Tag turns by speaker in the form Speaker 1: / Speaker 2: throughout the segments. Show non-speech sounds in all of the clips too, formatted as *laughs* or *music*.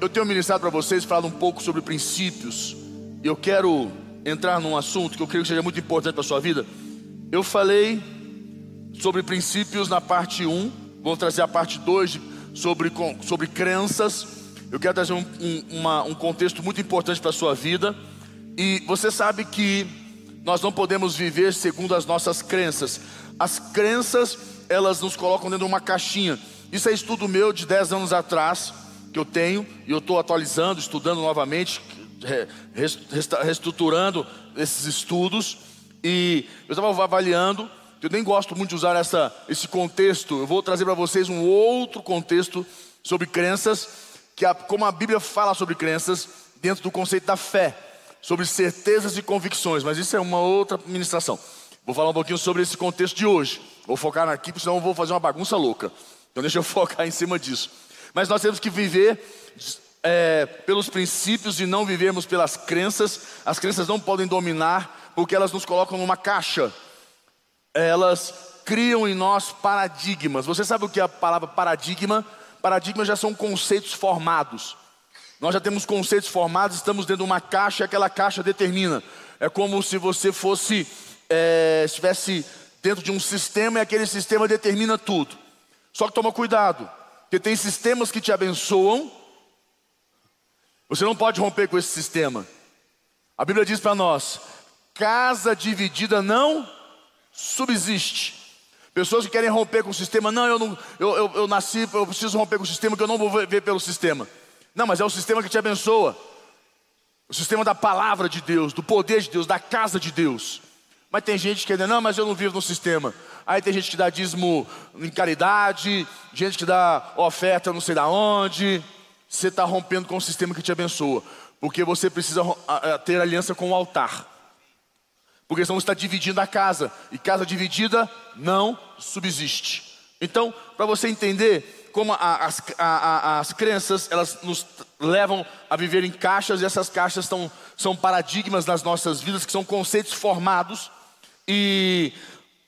Speaker 1: eu tenho ministrado para vocês, falado um pouco sobre princípios. E eu quero entrar num assunto que eu creio que seja muito importante para a sua vida. Eu falei sobre princípios na parte 1, vou trazer a parte 2 sobre, sobre crenças. Eu quero trazer um, um, uma, um contexto muito importante para a sua vida. E você sabe que nós não podemos viver segundo as nossas crenças. As crenças, elas nos colocam dentro de uma caixinha. Isso é estudo meu de 10 anos atrás, que eu tenho, e eu estou atualizando, estudando novamente, reestruturando esses estudos. E eu estava avaliando, eu nem gosto muito de usar essa, esse contexto, eu vou trazer para vocês um outro contexto sobre crenças, que a, como a Bíblia fala sobre crenças, dentro do conceito da fé sobre certezas e convicções, mas isso é uma outra ministração. Vou falar um pouquinho sobre esse contexto de hoje. Vou focar aqui, porque senão eu vou fazer uma bagunça louca. Então deixa eu *laughs* focar em cima disso. Mas nós temos que viver é, pelos princípios e não vivermos pelas crenças. As crenças não podem dominar, porque elas nos colocam numa caixa. Elas criam em nós paradigmas. Você sabe o que é a palavra paradigma? Paradigmas já são conceitos formados. Nós já temos conceitos formados, estamos dentro de uma caixa e aquela caixa determina. É como se você fosse, é, estivesse dentro de um sistema e aquele sistema determina tudo. Só que toma cuidado, porque tem sistemas que te abençoam, você não pode romper com esse sistema. A Bíblia diz para nós: casa dividida não subsiste. Pessoas que querem romper com o sistema, não, eu, não, eu, eu, eu nasci, eu preciso romper com o sistema, que eu não vou ver pelo sistema. Não, mas é o sistema que te abençoa. O sistema da palavra de Deus, do poder de Deus, da casa de Deus. Mas tem gente que diz, não, mas eu não vivo no sistema. Aí tem gente que dá dízimo em caridade, gente que dá oferta não sei da onde. Você está rompendo com o sistema que te abençoa. Porque você precisa ter aliança com o altar. Porque senão você está dividindo a casa. E casa dividida não subsiste. Então, para você entender como as, as crenças, elas nos levam a viver em caixas, e essas caixas são paradigmas nas nossas vidas, que são conceitos formados. E,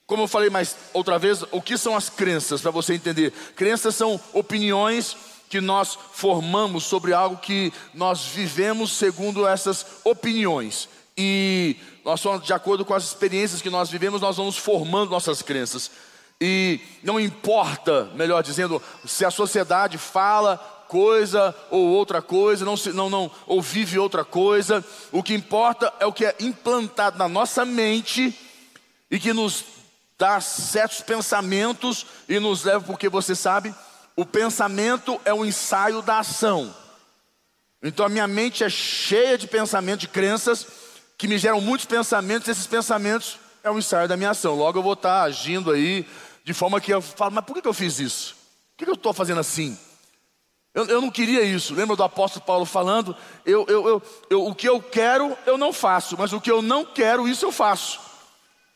Speaker 1: como eu falei mais outra vez, o que são as crenças, para você entender? Crenças são opiniões que nós formamos sobre algo que nós vivemos segundo essas opiniões. E nós somos de acordo com as experiências que nós vivemos, nós vamos formando nossas crenças. E não importa, melhor dizendo, se a sociedade fala coisa ou outra coisa, não, se, não, não, ou vive outra coisa, o que importa é o que é implantado na nossa mente e que nos dá certos pensamentos e nos leva, porque você sabe, o pensamento é o ensaio da ação. Então a minha mente é cheia de pensamentos, de crenças, que me geram muitos pensamentos, e esses pensamentos é o ensaio da minha ação. Logo eu vou estar agindo aí de forma que eu falo, mas por que eu fiz isso? Por que eu estou fazendo assim? Eu, eu, não queria isso. Lembra do apóstolo Paulo falando? Eu, eu, eu, o que eu quero, eu não faço, mas o que eu não quero, isso eu faço.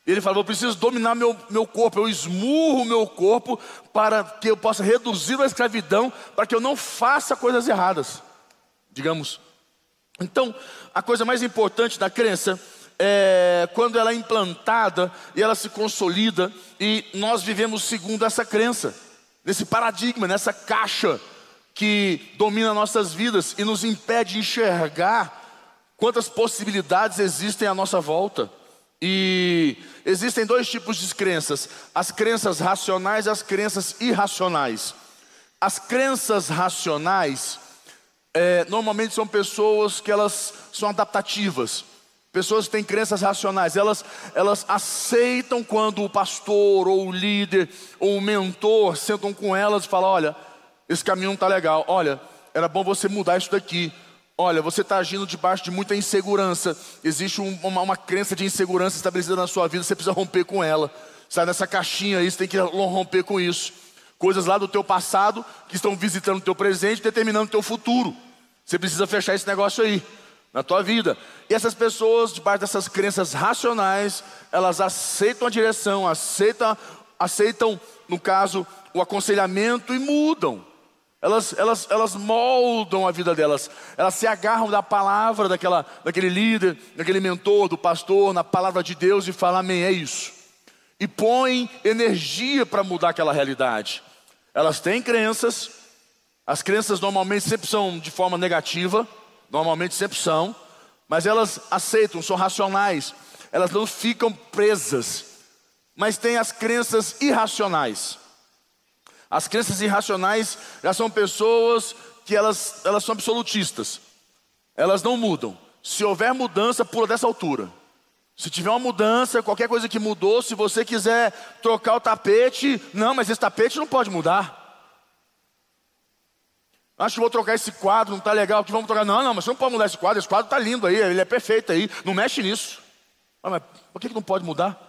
Speaker 1: Ele falou: Eu preciso dominar meu, meu corpo, eu esmurro meu corpo para que eu possa reduzir a escravidão, para que eu não faça coisas erradas, digamos. Então, a coisa mais importante da crença é, quando ela é implantada e ela se consolida, e nós vivemos segundo essa crença, nesse paradigma, nessa caixa que domina nossas vidas e nos impede de enxergar quantas possibilidades existem à nossa volta. E existem dois tipos de crenças: as crenças racionais e as crenças irracionais. As crenças racionais é, normalmente são pessoas que elas são adaptativas. Pessoas que têm crenças racionais, elas, elas aceitam quando o pastor, ou o líder, ou o mentor sentam com elas e falam: olha, esse caminho não está legal, olha, era bom você mudar isso daqui. Olha, você está agindo debaixo de muita insegurança. Existe um, uma, uma crença de insegurança estabelecida na sua vida, você precisa romper com ela. Sai dessa caixinha aí, você tem que romper com isso. Coisas lá do teu passado que estão visitando o teu presente, determinando o teu futuro. Você precisa fechar esse negócio aí na tua vida. E essas pessoas, debaixo dessas crenças racionais, elas aceitam a direção, aceitam, aceitam no caso, o aconselhamento e mudam. Elas, elas, elas moldam a vida delas, elas se agarram da palavra daquela, daquele líder, daquele mentor, do pastor, na palavra de Deus e falam, amém, é isso. E põem energia para mudar aquela realidade. Elas têm crenças, As crenças normalmente sempre são de forma negativa, normalmente sempre são, mas elas aceitam, são racionais, elas não ficam presas. Mas tem as crenças irracionais. As crenças irracionais já são pessoas que elas, elas são absolutistas. Elas não mudam. Se houver mudança, pula dessa altura. Se tiver uma mudança, qualquer coisa que mudou, se você quiser trocar o tapete, não, mas esse tapete não pode mudar. Acho que vou trocar esse quadro, não está legal, que vamos trocar. Não, não, mas você não pode mudar esse quadro, esse quadro está lindo aí, ele é perfeito aí, não mexe nisso. Ah, mas por que, que não pode mudar?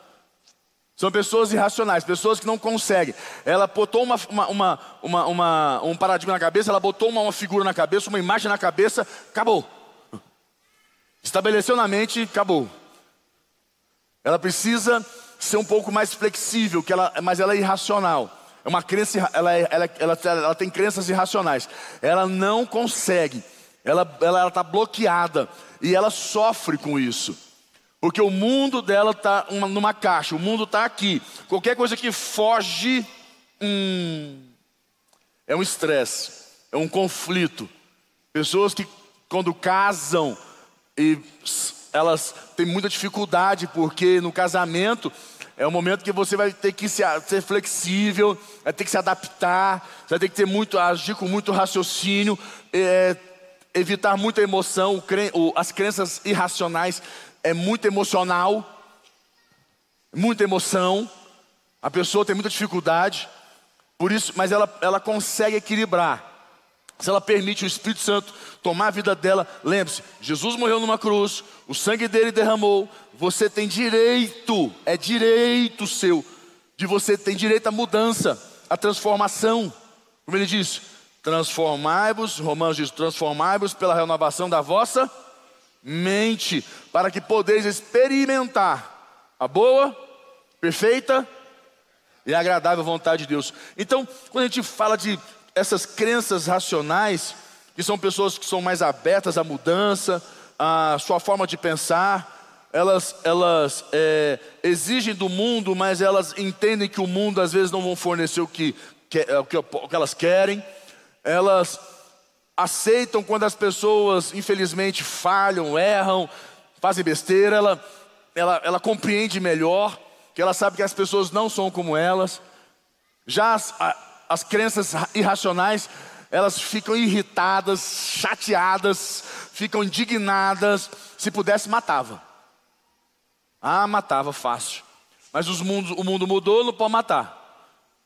Speaker 1: São pessoas irracionais, pessoas que não conseguem. Ela botou uma, uma, uma, uma um paradigma na cabeça, ela botou uma, uma figura na cabeça, uma imagem na cabeça, acabou. Estabeleceu na mente, acabou. Ela precisa ser um pouco mais flexível, que ela, mas ela é irracional. É uma crença, ela, é, ela, ela, ela tem crenças irracionais. Ela não consegue, ela está tá bloqueada e ela sofre com isso. Porque o mundo dela está numa caixa, o mundo está aqui. Qualquer coisa que foge, hum, é um estresse, é um conflito. Pessoas que quando casam e elas têm muita dificuldade, porque no casamento é um momento que você vai ter que ser flexível, vai ter que se adaptar, vai ter que ter muito, agir com muito raciocínio, é, evitar muita emoção, as crenças irracionais é muito emocional, muita emoção, a pessoa tem muita dificuldade, por isso, mas ela, ela consegue equilibrar. Se ela permite o Espírito Santo tomar a vida dela, lembre-se: Jesus morreu numa cruz, o sangue dele derramou. Você tem direito, é direito seu, de você tem direito à mudança, à transformação. Como ele diz: transformai-vos, Romanos diz: transformai-vos pela renovação da vossa mente, para que podeis experimentar a boa, perfeita e agradável vontade de Deus. Então, quando a gente fala de essas crenças racionais, que são pessoas que são mais abertas à mudança, à sua forma de pensar, elas, elas é, exigem do mundo, mas elas entendem que o mundo às vezes não vão fornecer o que, que, o que, o que elas querem, elas aceitam quando as pessoas, infelizmente, falham, erram, fazem besteira, ela, ela, ela compreende melhor, que ela sabe que as pessoas não são como elas. Já as, as crenças irracionais, elas ficam irritadas, chateadas, ficam indignadas. Se pudesse, matava. Ah, matava fácil. Mas os mundos, o mundo mudou, não pode matar.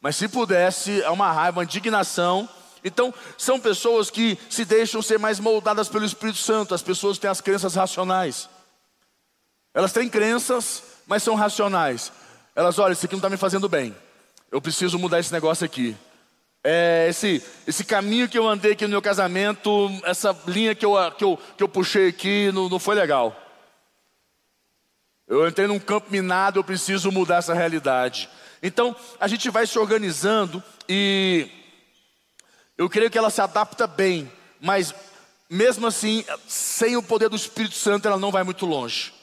Speaker 1: Mas se pudesse, é uma raiva, uma indignação. Então, são pessoas que se deixam ser mais moldadas pelo Espírito Santo. As pessoas têm as crenças racionais. Elas têm crenças, mas são racionais. Elas, olha, isso aqui não está me fazendo bem. Eu preciso mudar esse negócio aqui. É, esse, esse caminho que eu andei aqui no meu casamento, essa linha que eu, que eu, que eu puxei aqui, não, não foi legal. Eu entrei num campo minado, eu preciso mudar essa realidade. Então, a gente vai se organizando e eu creio que ela se adapta bem, mas mesmo assim, sem o poder do Espírito Santo, ela não vai muito longe.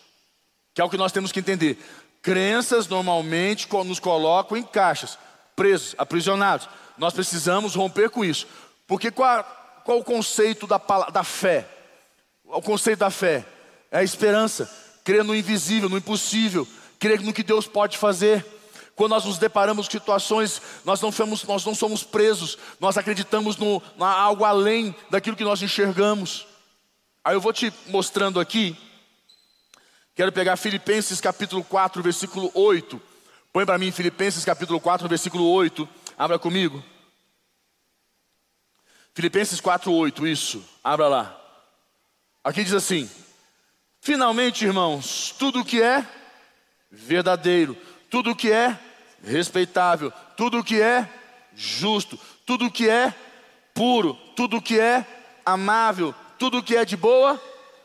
Speaker 1: Que é o que nós temos que entender. Crenças normalmente nos colocam em caixas, presos, aprisionados. Nós precisamos romper com isso. Porque qual, qual o conceito da, da fé? O conceito da fé é a esperança, crer no invisível, no impossível, crer no que Deus pode fazer. Quando nós nos deparamos com situações, nós não, somos, nós não somos presos, nós acreditamos no, algo além daquilo que nós enxergamos. Aí eu vou te mostrando aqui, quero pegar Filipenses capítulo 4, versículo 8. Põe para mim Filipenses capítulo 4, versículo 8. Abra comigo. Filipenses 4:8, isso. Abra lá. Aqui diz assim: Finalmente, irmãos, tudo que é verdadeiro, tudo que é respeitável, tudo que é justo, tudo que é puro, tudo que é amável, tudo que é de boa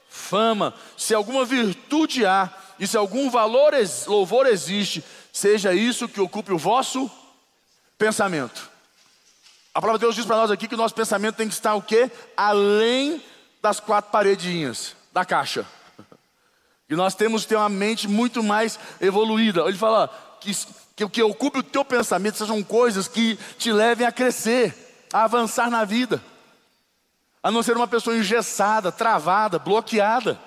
Speaker 1: fama, se alguma virtude há e se algum valor, louvor existe, seja isso que ocupe o vosso pensamento. A palavra de Deus diz para nós aqui que o nosso pensamento tem que estar o quê? Além das quatro paredinhas da caixa. *laughs* E nós temos que ter uma mente muito mais evoluída. Ele fala que, que o que ocupe o teu pensamento sejam coisas que te levem a crescer, a avançar na vida. a não ser uma pessoa engessada, travada, bloqueada.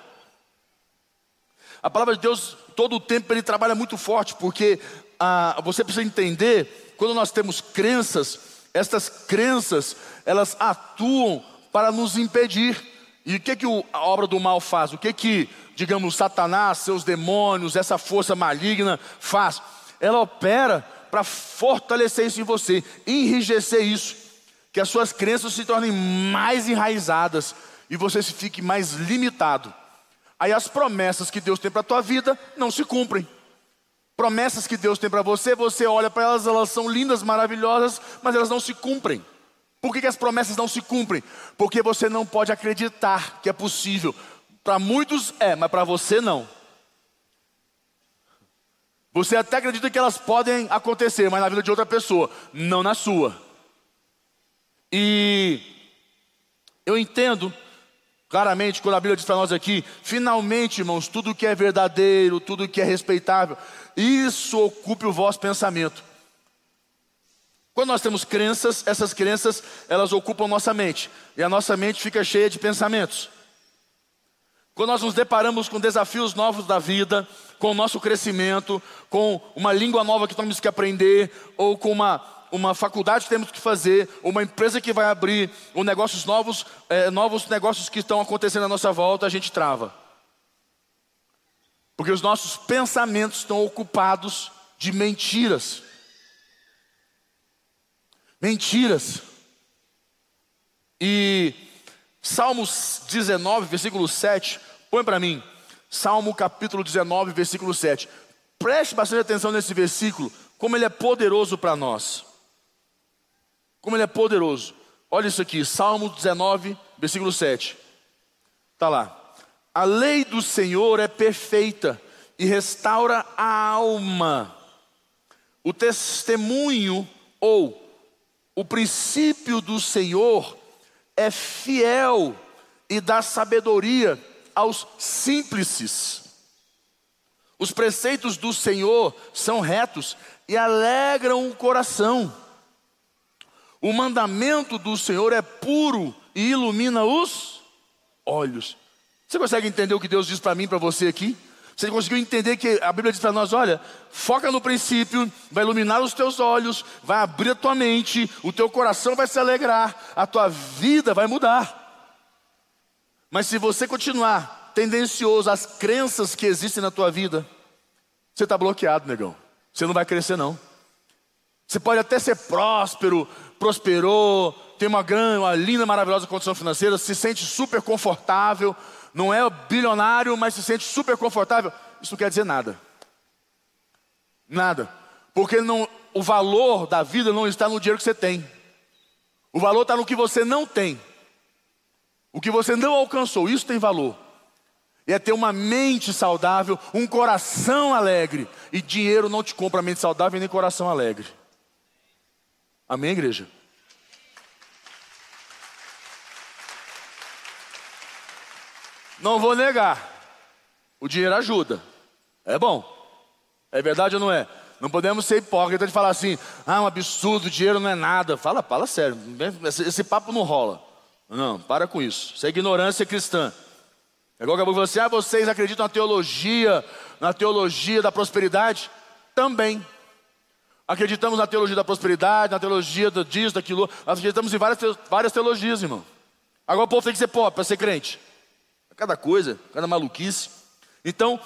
Speaker 1: A palavra de Deus, todo o tempo, ele trabalha muito forte, porque ah, você precisa entender, quando nós temos crenças, estas crenças, elas atuam para nos impedir. E o que, que a obra do mal faz? O que, que, digamos, Satanás, seus demônios, essa força maligna faz? Ela opera para fortalecer isso em você, enrijecer isso, que as suas crenças se tornem mais enraizadas e você se fique mais limitado. Aí as promessas que Deus tem para a tua vida não se cumprem. Promessas que Deus tem para você, você olha para elas, elas são lindas, maravilhosas, mas elas não se cumprem. Por que, que as promessas não se cumprem? Porque você não pode acreditar que é possível. Para muitos é, mas para você não. Você até acredita que elas podem acontecer, mas na vida de outra pessoa, não na sua. E eu entendo claramente quando a Bíblia diz para nós aqui: finalmente, irmãos, tudo que é verdadeiro, tudo que é respeitável, isso ocupe o vosso pensamento. Quando nós temos crenças, essas crenças, elas ocupam nossa mente. E a nossa mente fica cheia de pensamentos. Quando nós nos deparamos com desafios novos da vida, com o nosso crescimento, com uma língua nova que temos que aprender, ou com uma, uma faculdade que temos que fazer, uma empresa que vai abrir, ou negócios novos, é, novos negócios que estão acontecendo à nossa volta, a gente trava. Porque os nossos pensamentos estão ocupados de mentiras mentiras. E Salmos 19, versículo 7, põe para mim. Salmo capítulo 19, versículo 7. Preste bastante atenção nesse versículo, como ele é poderoso para nós. Como ele é poderoso. Olha isso aqui, Salmo 19, versículo 7. Está lá. A lei do Senhor é perfeita e restaura a alma. O testemunho ou o princípio do Senhor é fiel e dá sabedoria aos simples. Os preceitos do Senhor são retos e alegram o coração. O mandamento do Senhor é puro e ilumina os olhos. Você consegue entender o que Deus diz para mim, para você aqui? Você conseguiu entender que a Bíblia diz para nós: olha, foca no princípio, vai iluminar os teus olhos, vai abrir a tua mente, o teu coração vai se alegrar, a tua vida vai mudar. Mas se você continuar tendencioso às crenças que existem na tua vida, você está bloqueado, negão. Você não vai crescer, não. Você pode até ser próspero, prosperou, tem uma grande, uma linda, maravilhosa condição financeira, se sente super confortável, não é bilionário, mas se sente super confortável, isso não quer dizer nada. Nada. Porque não, o valor da vida não está no dinheiro que você tem. O valor está no que você não tem. O que você não alcançou, isso tem valor. E é ter uma mente saudável, um coração alegre. E dinheiro não te compra mente saudável nem coração alegre. Amém, igreja? Não vou negar. O dinheiro ajuda. É bom. É verdade ou não é? Não podemos ser hipócritas de falar assim, ah, um absurdo, dinheiro não é nada. Fala, fala sério. Esse, esse papo não rola. Não, para com isso. Isso é ignorância cristã. É igual eu assim, ah, vocês acreditam na teologia, na teologia da prosperidade? Também. Acreditamos na teologia da prosperidade, na teologia do disso, daquilo. Nós acreditamos em várias, várias teologias, irmão. Agora o povo tem que ser pobre para ser crente cada coisa, cada maluquice. Então,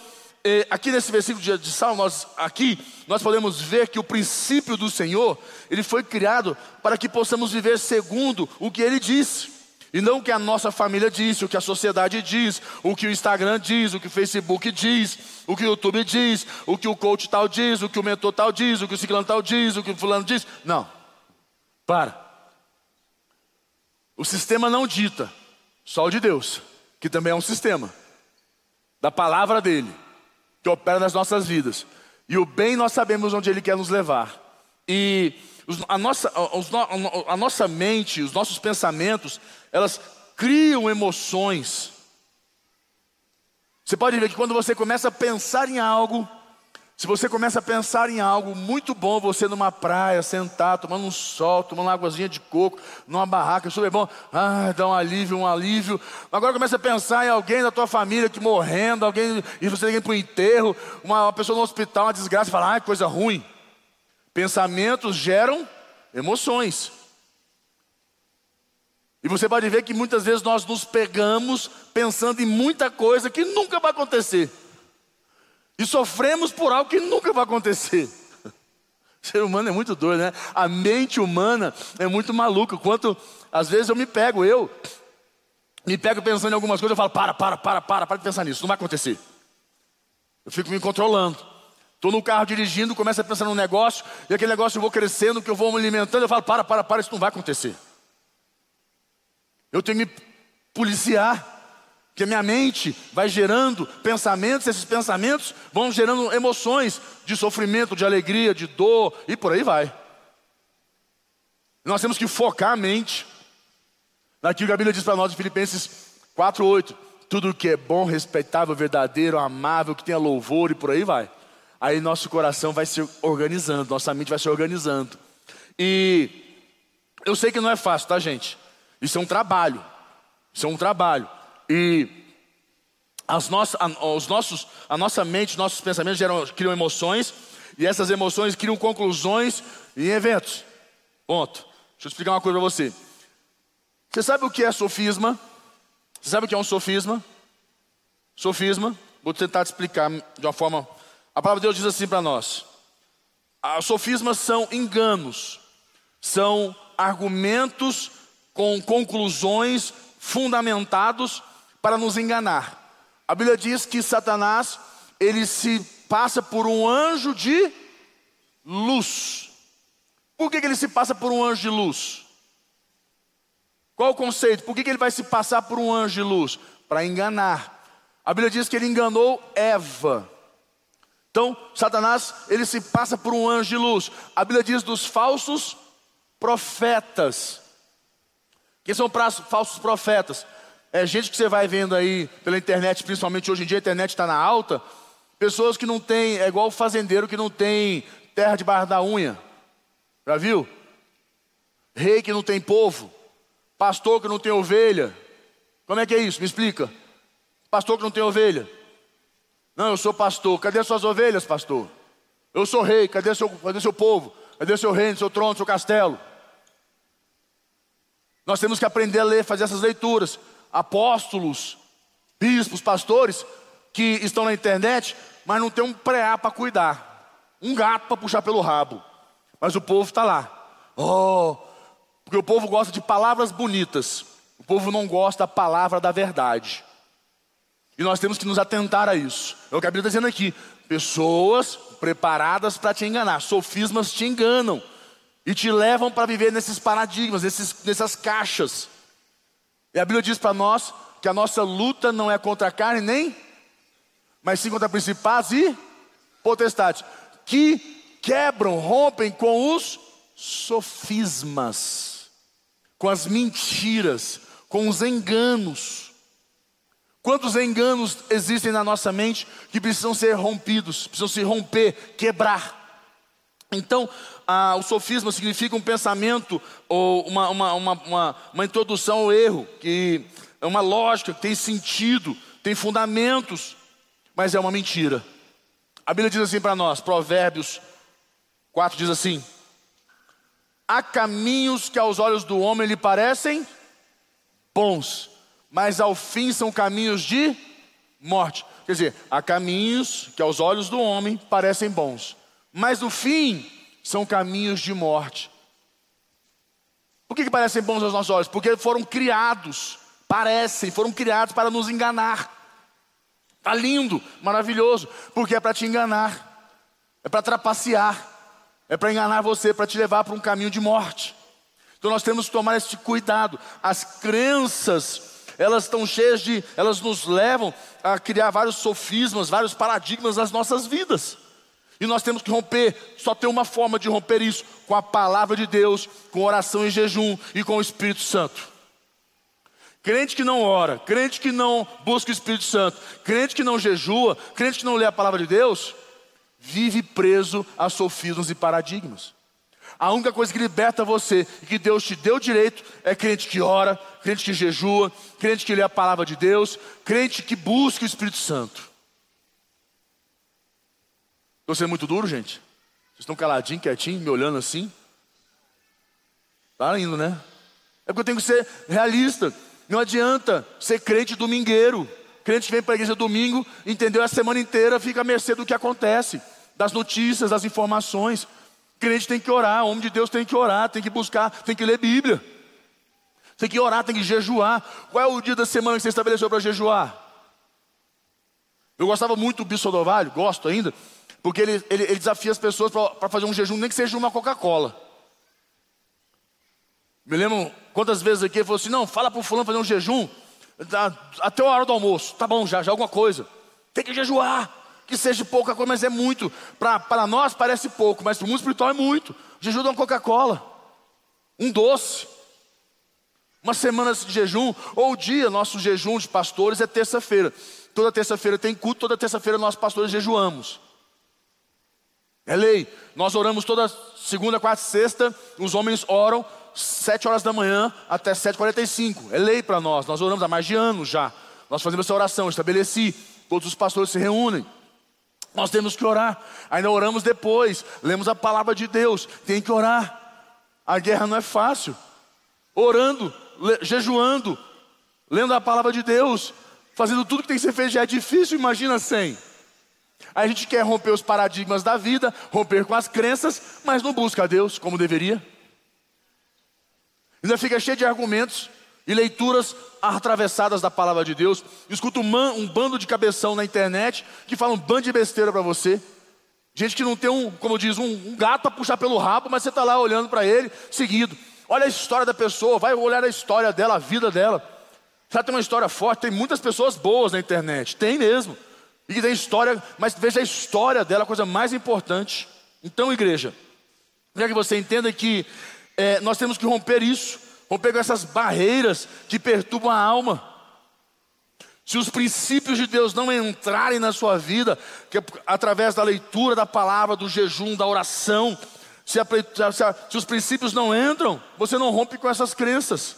Speaker 1: eh, aqui nesse versículo de, de Salmo, nós, aqui nós podemos ver que o princípio do Senhor, ele foi criado para que possamos viver segundo o que ele disse. E não o que a nossa família disse, o que a sociedade diz, o que o Instagram diz, o que o Facebook diz, o que o YouTube diz, o que o coach tal diz, o que o mentor tal diz, o que o ciclano tal diz, o que o fulano diz. Não. Para. O sistema não dita, só o de Deus que também é um sistema, da palavra dele, que opera nas nossas vidas. E o bem nós sabemos onde ele quer nos levar. E a nossa, a nossa mente, os nossos pensamentos, elas criam emoções. Você pode ver que quando você começa a pensar em algo, Se você começa a pensar em algo muito bom, você numa praia, sentado, tomando um sol, tomando uma águazinha de coco, numa barraca, super bom, ah, dá um alívio, um alívio. Agora começa a pensar em alguém da tua família que morrendo, alguém, e você tem para o enterro, uma, uma, pessoa no hospital, uma desgraça, e fala, ah, coisa ruim. Pensamentos geram emoções. E você pode ver que muitas vezes nós nos pegamos pensando em muita coisa que nunca vai acontecer. E sofremos por algo que nunca vai acontecer. O *laughs* ser humano é muito doido, né? A mente humana é muito maluca. Quanto às vezes eu me pego, eu me pego pensando em algumas coisas, eu falo, para, para, para, para, para de pensar nisso, não vai acontecer. Eu fico me controlando. Estou no carro dirigindo, começo a pensar num negócio, e aquele negócio eu vou crescendo, que eu vou me alimentando, eu falo, para, para, para, isso não vai acontecer. Eu tenho que me policiar. Porque minha mente vai gerando pensamentos, esses pensamentos vão gerando emoções de sofrimento, de alegria, de dor e por aí vai. Nós temos que focar a mente naquilo que a Bíblia diz para nós em Filipenses 4:8, tudo que é bom, respeitável, verdadeiro, amável, que tenha louvor e por aí vai. Aí nosso coração vai se organizando, nossa mente vai se organizando. E eu sei que não é fácil, tá, gente? Isso é um trabalho. Isso é um trabalho. E as nossas, a, os nossos, a nossa mente, nossos pensamentos geram, criam emoções, e essas emoções criam conclusões em eventos. Ponto. Deixa eu explicar uma coisa para você. Você sabe o que é sofisma? Você sabe o que é um sofisma? Sofisma, vou tentar te explicar de uma forma. A palavra de Deus diz assim para nós: os sofismas são enganos, são argumentos com conclusões fundamentados para nos enganar. A Bíblia diz que Satanás, ele se passa por um anjo de luz. Por que, que ele se passa por um anjo de luz? Qual o conceito? Por que, que ele vai se passar por um anjo de luz? Para enganar. A Bíblia diz que ele enganou Eva. Então, Satanás, ele se passa por um anjo de luz. A Bíblia diz dos falsos profetas. Quem são falsos profetas? É gente que você vai vendo aí pela internet, principalmente hoje em dia a internet está na alta. Pessoas que não têm, é igual o fazendeiro que não tem terra debaixo da unha. Já viu? Rei que não tem povo. Pastor que não tem ovelha. Como é que é isso? Me explica. Pastor que não tem ovelha. Não, eu sou pastor. Cadê suas ovelhas, pastor? Eu sou rei. Cadê seu, cadê seu povo? Cadê seu reino, seu trono, seu castelo? Nós temos que aprender a ler, fazer essas leituras apóstolos, bispos, pastores que estão na internet, mas não tem um preá para cuidar, um gato para puxar pelo rabo. Mas o povo está lá. Oh, porque o povo gosta de palavras bonitas. O povo não gosta da palavra da verdade. E nós temos que nos atentar a isso. É o que a Bíblia está dizendo aqui. Pessoas preparadas para te enganar. Sofismas te enganam. E te levam para viver nesses paradigmas, nesses, nessas caixas. E a Bíblia diz para nós que a nossa luta não é contra a carne nem, mas sim contra principados e potestades, que quebram, rompem com os sofismas, com as mentiras, com os enganos. Quantos enganos existem na nossa mente que precisam ser rompidos, precisam se romper, quebrar? Então, o sofisma significa um pensamento ou uma, uma, uma, uma, uma introdução ao erro, que é uma lógica, que tem sentido, tem fundamentos, mas é uma mentira. A Bíblia diz assim para nós, Provérbios 4 diz assim: Há caminhos que aos olhos do homem lhe parecem bons, mas ao fim são caminhos de morte. Quer dizer, há caminhos que aos olhos do homem parecem bons, mas no fim são caminhos de morte. Por que, que parecem bons aos nossos olhos? Porque foram criados, parecem, foram criados para nos enganar. Está lindo, maravilhoso, porque é para te enganar, é para trapacear, é para enganar você, para te levar para um caminho de morte. Então nós temos que tomar esse cuidado. As crenças, elas estão cheias de, elas nos levam a criar vários sofismas, vários paradigmas nas nossas vidas. E nós temos que romper, só tem uma forma de romper isso: com a palavra de Deus, com oração e jejum e com o Espírito Santo. Crente que não ora, crente que não busca o Espírito Santo, crente que não jejua, crente que não lê a palavra de Deus, vive preso a sofismas e paradigmas. A única coisa que liberta você e que Deus te deu direito é crente que ora, crente que jejua, crente que lê a palavra de Deus, crente que busca o Espírito Santo. Estou sendo muito duro, gente? Vocês estão caladinhos, quietinhos, me olhando assim? Tá indo, né? É porque eu tenho que ser realista. Não adianta ser crente domingueiro. Crente que vem para a igreja domingo, entendeu? A semana inteira fica à mercê do que acontece, das notícias, das informações. Crente tem que orar, homem de Deus tem que orar, tem que buscar, tem que ler Bíblia. Tem que orar, tem que jejuar. Qual é o dia da semana que você estabeleceu para jejuar? Eu gostava muito do Bispo gosto ainda, porque ele, ele, ele desafia as pessoas para fazer um jejum, nem que seja uma Coca-Cola. Me lembro quantas vezes aqui ele falou assim: não, fala para o fulano fazer um jejum até a hora do almoço. Tá bom, já, já alguma coisa. Tem que jejuar que seja pouca coisa, mas é muito. Para nós parece pouco, mas para o mundo espiritual é muito. Jejum de uma Coca-Cola, um doce, uma semana de jejum, ou o dia, nosso jejum de pastores é terça-feira. Toda terça-feira tem culto, toda terça-feira nós pastores jejuamos. É lei. Nós oramos toda segunda, quarta e sexta, os homens oram sete horas da manhã até sete e quarenta e cinco. É lei para nós. Nós oramos há mais de anos já. Nós fazemos essa oração, estabeleci. Todos os pastores se reúnem. Nós temos que orar. Ainda oramos depois. Lemos a palavra de Deus. Tem que orar. A guerra não é fácil. Orando, jejuando, lendo a palavra de Deus, fazendo tudo que tem que ser feito já é difícil, imagina sem. A gente quer romper os paradigmas da vida, romper com as crenças, mas não busca a Deus como deveria. Ainda fica cheio de argumentos e leituras atravessadas da palavra de Deus, escuta um, um bando de cabeção na internet que fala um bando de besteira para você. Gente que não tem um, como diz, um, um gato para puxar pelo rabo, mas você está lá olhando para ele, seguido. Olha a história da pessoa, vai olhar a história dela, a vida dela. Já tem uma história forte, tem muitas pessoas boas na internet, tem mesmo. E tem história, mas veja a história dela, a coisa mais importante. Então, igreja, quer que você entenda que é, nós temos que romper isso. Romper com essas barreiras que perturbam a alma. Se os princípios de Deus não entrarem na sua vida, que é através da leitura da palavra, do jejum, da oração, se, a, se, a, se os princípios não entram, você não rompe com essas crenças.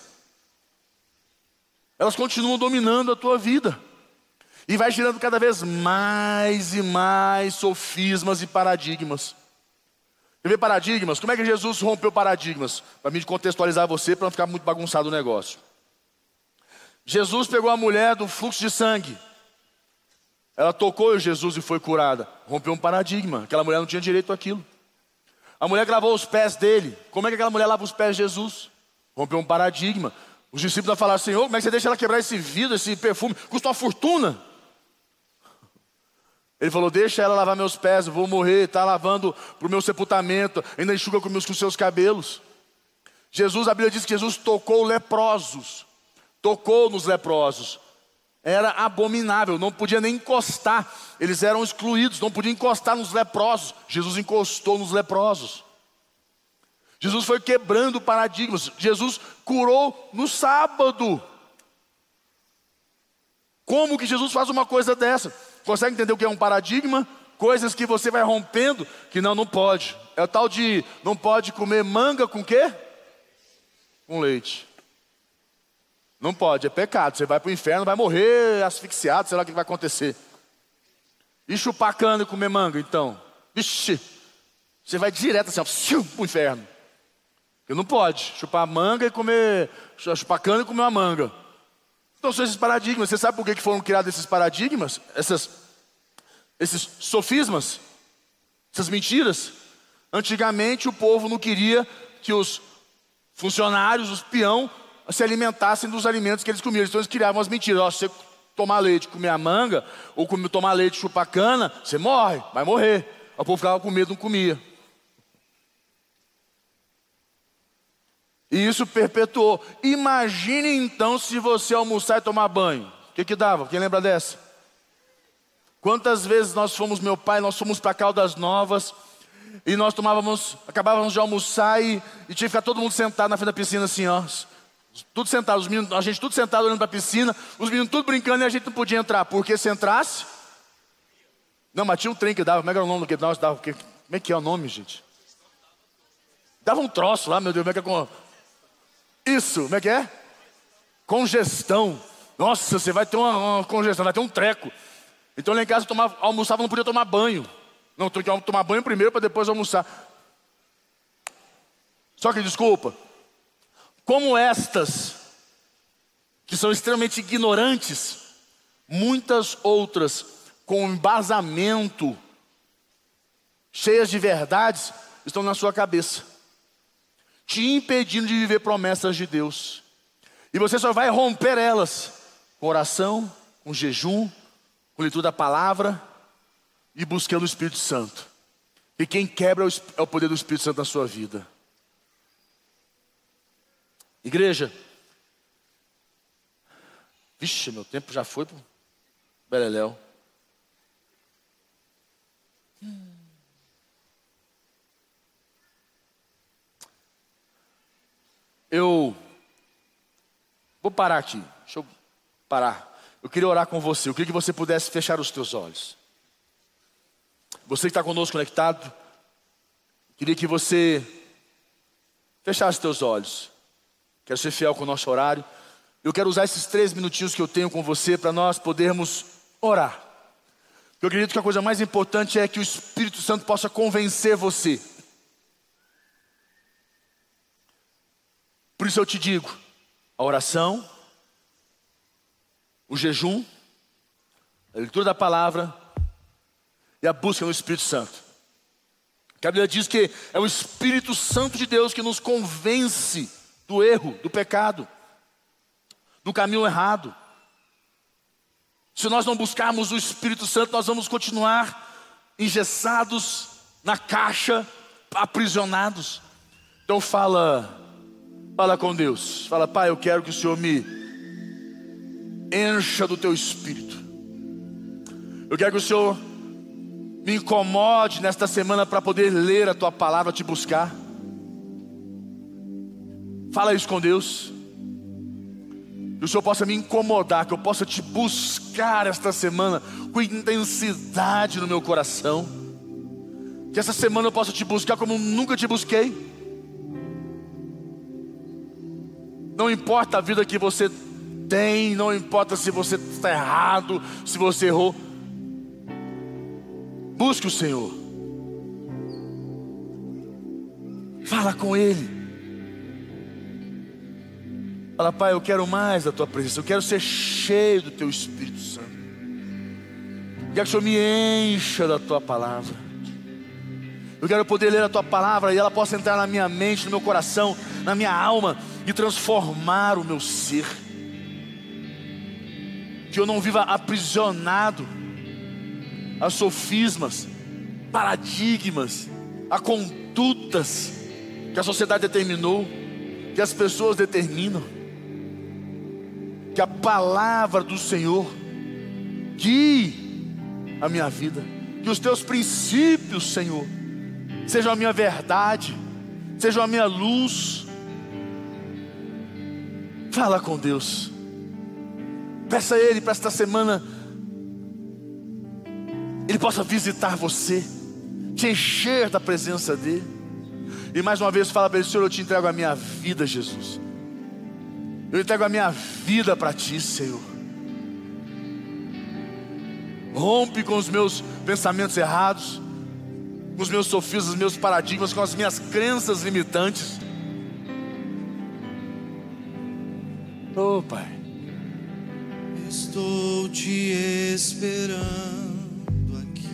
Speaker 1: Elas continuam dominando a tua vida. E vai girando cada vez mais e mais sofismas e paradigmas. Quer ver paradigmas? Como é que Jesus rompeu paradigmas? Para mim contextualizar você, para não ficar muito bagunçado o negócio. Jesus pegou a mulher do fluxo de sangue. Ela tocou em Jesus e foi curada. Rompeu um paradigma. Aquela mulher não tinha direito àquilo. A mulher gravou os pés dele. Como é que aquela mulher lava os pés de Jesus? Rompeu um paradigma. Os discípulos falaram, Senhor, como é que você deixa ela quebrar esse vidro, esse perfume? Custa uma fortuna. Ele falou: Deixa ela lavar meus pés, eu vou morrer, está lavando para o meu sepultamento, ainda enxuga com, meus, com seus cabelos. Jesus, a Bíblia diz que Jesus tocou leprosos, tocou nos leprosos. Era abominável, não podia nem encostar, eles eram excluídos, não podia encostar nos leprosos. Jesus encostou nos leprosos. Jesus foi quebrando paradigmas. Jesus curou no sábado. Como que Jesus faz uma coisa dessa? Consegue entender o que é um paradigma? Coisas que você vai rompendo, que não, não pode. É o tal de não pode comer manga com quê? Com leite. Não pode, é pecado. Você vai para o inferno, vai morrer asfixiado, sei lá o que vai acontecer. E chupar cana e comer manga, então? Vixe, você vai direto assim, para o inferno. Porque não pode chupar manga e comer, chupar cana e comer uma manga. Então são esses paradigmas. Você sabe por que foram criados esses paradigmas? Essas, esses sofismas? Essas mentiras? Antigamente o povo não queria que os funcionários, os peão, se alimentassem dos alimentos que eles comiam. Então eles criavam as mentiras. Ó, se você tomar leite, comer a manga, ou comer, tomar leite, chupar cana, você morre, vai morrer. O povo ficava com medo, não comia. E isso perpetuou. Imagine então se você almoçar e tomar banho. O que, que dava? Quem lembra dessa? Quantas vezes nós fomos, meu pai, nós fomos para Caldas Novas e nós tomávamos, acabávamos de almoçar e, e tinha que ficar todo mundo sentado na frente da piscina assim, ó. Tudo sentado, os meninos, a gente tudo sentado olhando para a piscina, os meninos tudo brincando e a gente não podia entrar, porque se entrasse, Não, mas tinha um trem que dava, como é que era o nome do que dava? Como é que é o nome, gente? Dava um troço lá, meu Deus, como é que é. Isso, como é que é? Congestão. Nossa, você vai ter uma, uma congestão, vai ter um treco. Então lá em casa tomava, almoçava, não podia tomar banho. Não, tinha que tomar banho primeiro para depois almoçar. Só que desculpa, como estas, que são extremamente ignorantes, muitas outras com embasamento, cheias de verdades, estão na sua cabeça, te impedindo de viver promessas de Deus. E você só vai romper elas com oração, com jejum, com leitura da palavra e buscando o Espírito Santo. E quem quebra é o poder do Espírito Santo na sua vida. Igreja, vixe, meu tempo já foi para Beleléu. Eu vou parar aqui. Deixa eu parar. Eu queria orar com você. Eu queria que você pudesse fechar os teus olhos. Você que está conosco conectado, queria que você fechasse os teus olhos. Quero ser fiel com o nosso horário. Eu quero usar esses três minutinhos que eu tenho com você para nós podermos orar. Eu acredito que a coisa mais importante é que o Espírito Santo possa convencer você. Por isso eu te digo: a oração, o jejum, a leitura da palavra e a busca no Espírito Santo. A Bíblia diz que é o Espírito Santo de Deus que nos convence do erro, do pecado, do caminho errado. Se nós não buscarmos o Espírito Santo, nós vamos continuar engessados na caixa, aprisionados. Então fala, fala com Deus. Fala, Pai, eu quero que o Senhor me encha do teu espírito. Eu quero que o Senhor me incomode nesta semana para poder ler a tua palavra, te buscar. Fala isso com Deus. Que o Senhor possa me incomodar, que eu possa te buscar esta semana com intensidade no meu coração. Que essa semana eu possa te buscar como nunca te busquei. Não importa a vida que você tem, não importa se você está errado, se você errou. Busque o Senhor. Fala com Ele. Fala, Pai, eu quero mais da Tua presença, eu quero ser cheio do Teu Espírito Santo. Eu quero que o Senhor me encha da Tua palavra. Eu quero poder ler a Tua palavra e ela possa entrar na minha mente, no meu coração, na minha alma e transformar o meu ser que eu não viva aprisionado a sofismas, paradigmas, a condutas que a sociedade determinou, que as pessoas determinam. Que a palavra do Senhor guie a minha vida, que os teus princípios, Senhor, sejam a minha verdade, sejam a minha luz. Fala com Deus. Peça a Ele para esta semana, Ele possa visitar você, te encher da presença dEle. E mais uma vez fala para Ele: Senhor, eu te entrego a minha vida, Jesus. Eu entrego a minha vida para Ti, Senhor. Rompe com os meus pensamentos errados, com os meus sofismas, os meus paradigmas, com as minhas crenças limitantes. Oh, Pai.
Speaker 2: Estou te esperando aqui.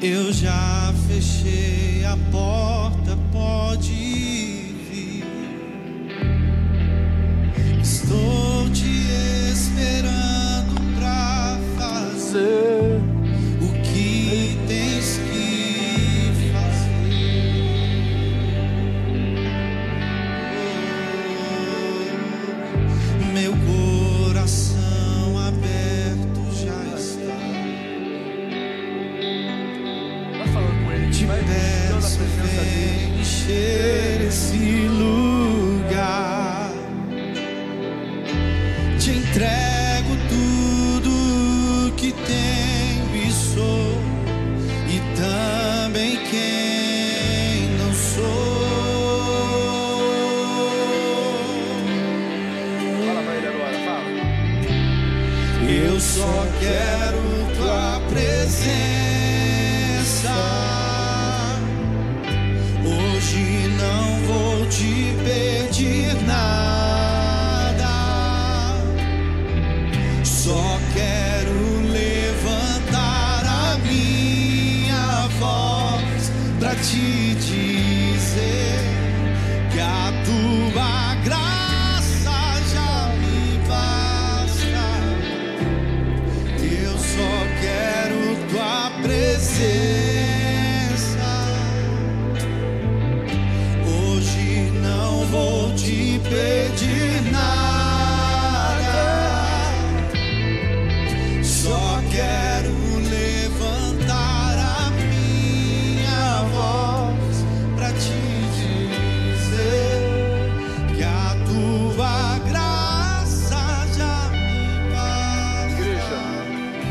Speaker 2: Eu já fechei a porta, pode vir.